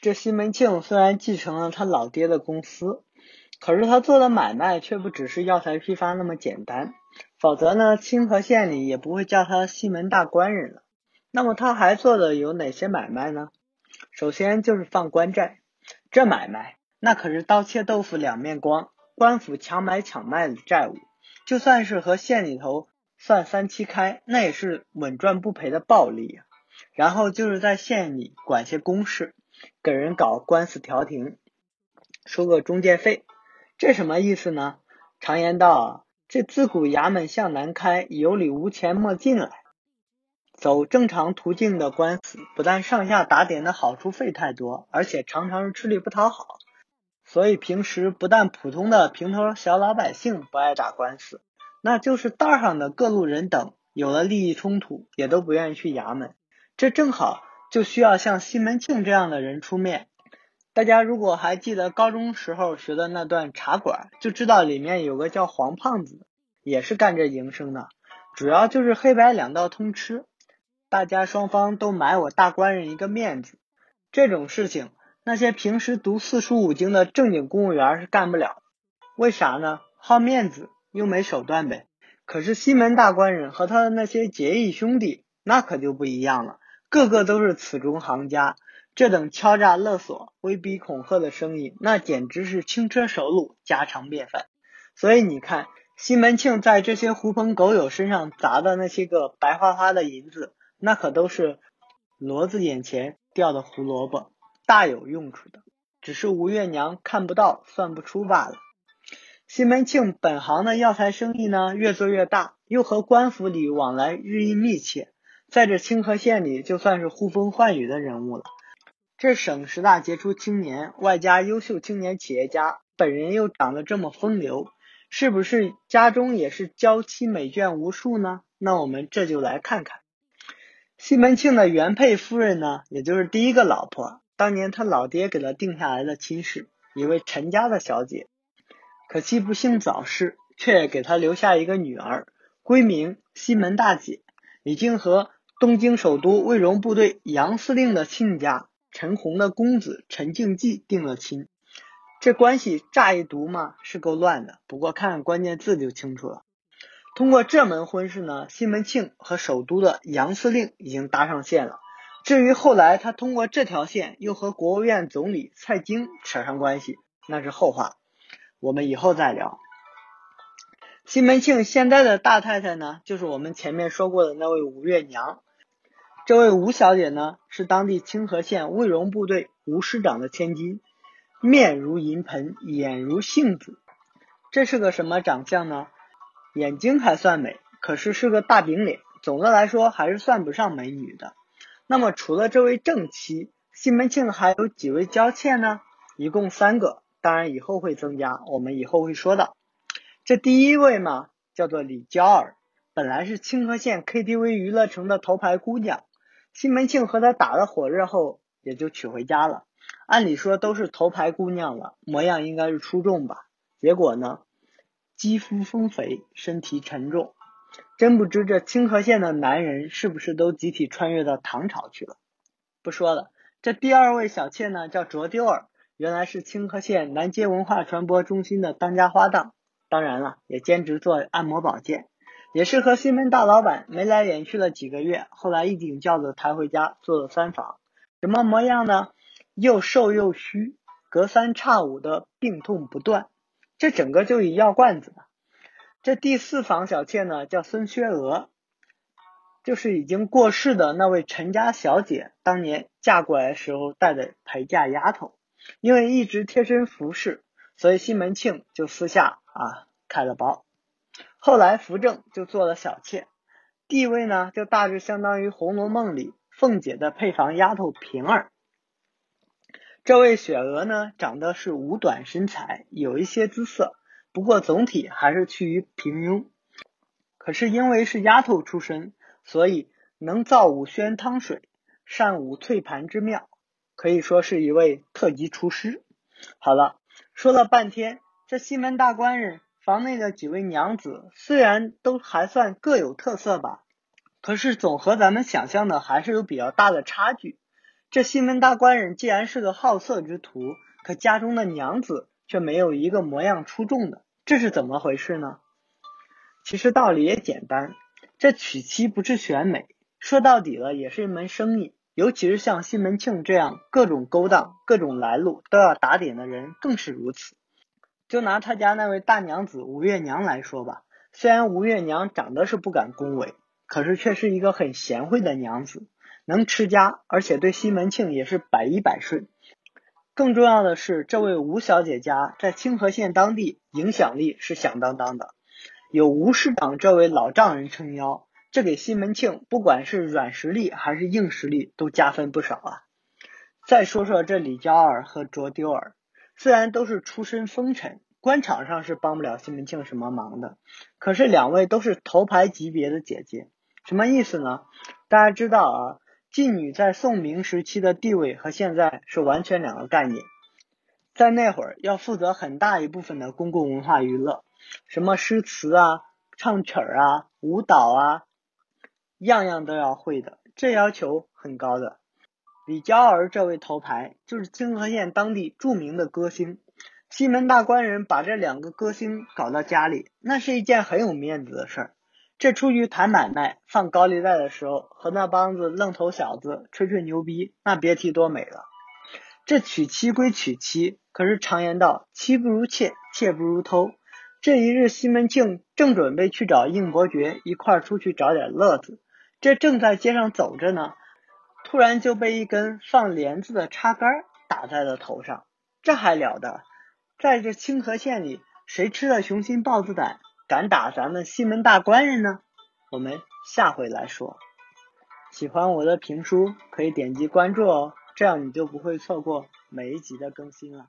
这西门庆虽然继承了他老爹的公司，可是他做的买卖却不只是药材批发那么简单，否则呢，清河县里也不会叫他西门大官人了。那么他还做的有哪些买卖呢？首先就是放官债，这买卖那可是刀切豆腐两面光，官府强买强卖的债务，就算是和县里头算三七开，那也是稳赚不赔的暴利呀。然后就是在县里管些公事。给人搞官司调停，收个中介费，这什么意思呢？常言道，这自古衙门向南开，有理无钱莫进来。走正常途径的官司，不但上下打点的好处费太多，而且常常是吃力不讨好。所以平时不但普通的平头小老百姓不爱打官司，那就是道上的各路人等有了利益冲突，也都不愿意去衙门。这正好。就需要像西门庆这样的人出面。大家如果还记得高中时候学的那段茶馆，就知道里面有个叫黄胖子，也是干这营生的，主要就是黑白两道通吃，大家双方都买我大官人一个面子。这种事情，那些平时读四书五经的正经公务员是干不了。为啥呢？好面子又没手段呗。可是西门大官人和他的那些结义兄弟，那可就不一样了。个个都是此中行家，这等敲诈勒索、威逼恐吓的生意，那简直是轻车熟路、家常便饭。所以你看，西门庆在这些狐朋狗友身上砸的那些个白花花的银子，那可都是骡子眼前掉的胡萝卜，大有用处的。只是吴月娘看不到、算不出罢了。西门庆本行的药材生意呢，越做越大，又和官府里往来日益密切。在这清河县里，就算是呼风唤雨的人物了。这省十大杰出青年，外加优秀青年企业家，本人又长得这么风流，是不是家中也是娇妻美眷无数呢？那我们这就来看看西门庆的原配夫人呢，也就是第一个老婆，当年他老爹给他定下来的亲事，一位陈家的小姐，可惜不幸早逝，却给他留下一个女儿，闺名西门大姐，已经和。东京首都卫荣部队杨司令的亲家陈洪的公子陈敬济定了亲，这关系乍一读嘛是够乱的，不过看看关键字就清楚了。通过这门婚事呢，西门庆和首都的杨司令已经搭上线了。至于后来他通过这条线又和国务院总理蔡京扯上关系，那是后话，我们以后再聊。西门庆现在的大太太呢，就是我们前面说过的那位吴月娘。这位吴小姐呢，是当地清河县卫荣部队吴师长的千金，面如银盆，眼如杏子，这是个什么长相呢？眼睛还算美，可是是个大饼脸。总的来说，还是算不上美女的。那么，除了这位正妻，西门庆还有几位娇妾呢？一共三个，当然以后会增加，我们以后会说到。这第一位嘛，叫做李娇儿，本来是清河县 KTV 娱乐城的头牌姑娘。西门庆和她打了火热后，也就娶回家了。按理说都是头牌姑娘了，模样应该是出众吧？结果呢，肌肤丰肥，身体沉重，真不知这清河县的男人是不是都集体穿越到唐朝去了？不说了，这第二位小妾呢，叫卓丢儿，原来是清河县南街文化传播中心的当家花旦，当然了，也兼职做按摩保健。也是和西门大老板眉来眼去了几个月，后来一顶轿子抬回家做了三房，什么模样呢？又瘦又虚，隔三差五的病痛不断，这整个就一药罐子。这第四房小妾呢，叫孙薛娥，就是已经过世的那位陈家小姐当年嫁过来时候带的陪嫁丫头，因为一直贴身服侍，所以西门庆就私下啊开了包。后来扶正就做了小妾，地位呢就大致相当于《红楼梦》里凤姐的配房丫头平儿。这位雪娥呢，长得是五短身材，有一些姿色，不过总体还是趋于平庸。可是因为是丫头出身，所以能造五宣汤水，善舞翠盘之妙，可以说是一位特级厨师。好了，说了半天，这西门大官人。房内的几位娘子虽然都还算各有特色吧，可是总和咱们想象的还是有比较大的差距。这西门大官人既然是个好色之徒，可家中的娘子却没有一个模样出众的，这是怎么回事呢？其实道理也简单，这娶妻不是选美，说到底了也是一门生意。尤其是像西门庆这样各种勾当、各种来路都要打点的人，更是如此。就拿他家那位大娘子吴月娘来说吧，虽然吴月娘长得是不敢恭维，可是却是一个很贤惠的娘子，能持家，而且对西门庆也是百依百顺。更重要的是，这位吴小姐家在清河县当地影响力是响当当的，有吴市长这位老丈人撑腰。这给西门庆不管是软实力还是硬实力都加分不少啊！再说说这李娇儿和卓丢儿，虽然都是出身风尘，官场上是帮不了西门庆什么忙的，可是两位都是头牌级别的姐姐，什么意思呢？大家知道啊，妓女在宋明时期的地位和现在是完全两个概念，在那会儿要负责很大一部分的公共文化娱乐，什么诗词啊、唱曲儿啊、舞蹈啊。样样都要会的，这要求很高的。李娇儿这位头牌就是清河县当地著名的歌星，西门大官人把这两个歌星搞到家里，那是一件很有面子的事儿。这出去谈买卖、放高利贷的时候，和那帮子愣头小子吹吹牛逼，那别提多美了。这娶妻归娶妻，可是常言道，妻不如妾，妾不如偷。这一日，西门庆正准备去找应伯爵一块儿出去找点乐子。这正在街上走着呢，突然就被一根放帘子的插杆打在了头上。这还了得！在这清河县里，谁吃了雄心豹子胆，敢打咱们西门大官人呢？我们下回来说。喜欢我的评书，可以点击关注哦，这样你就不会错过每一集的更新了。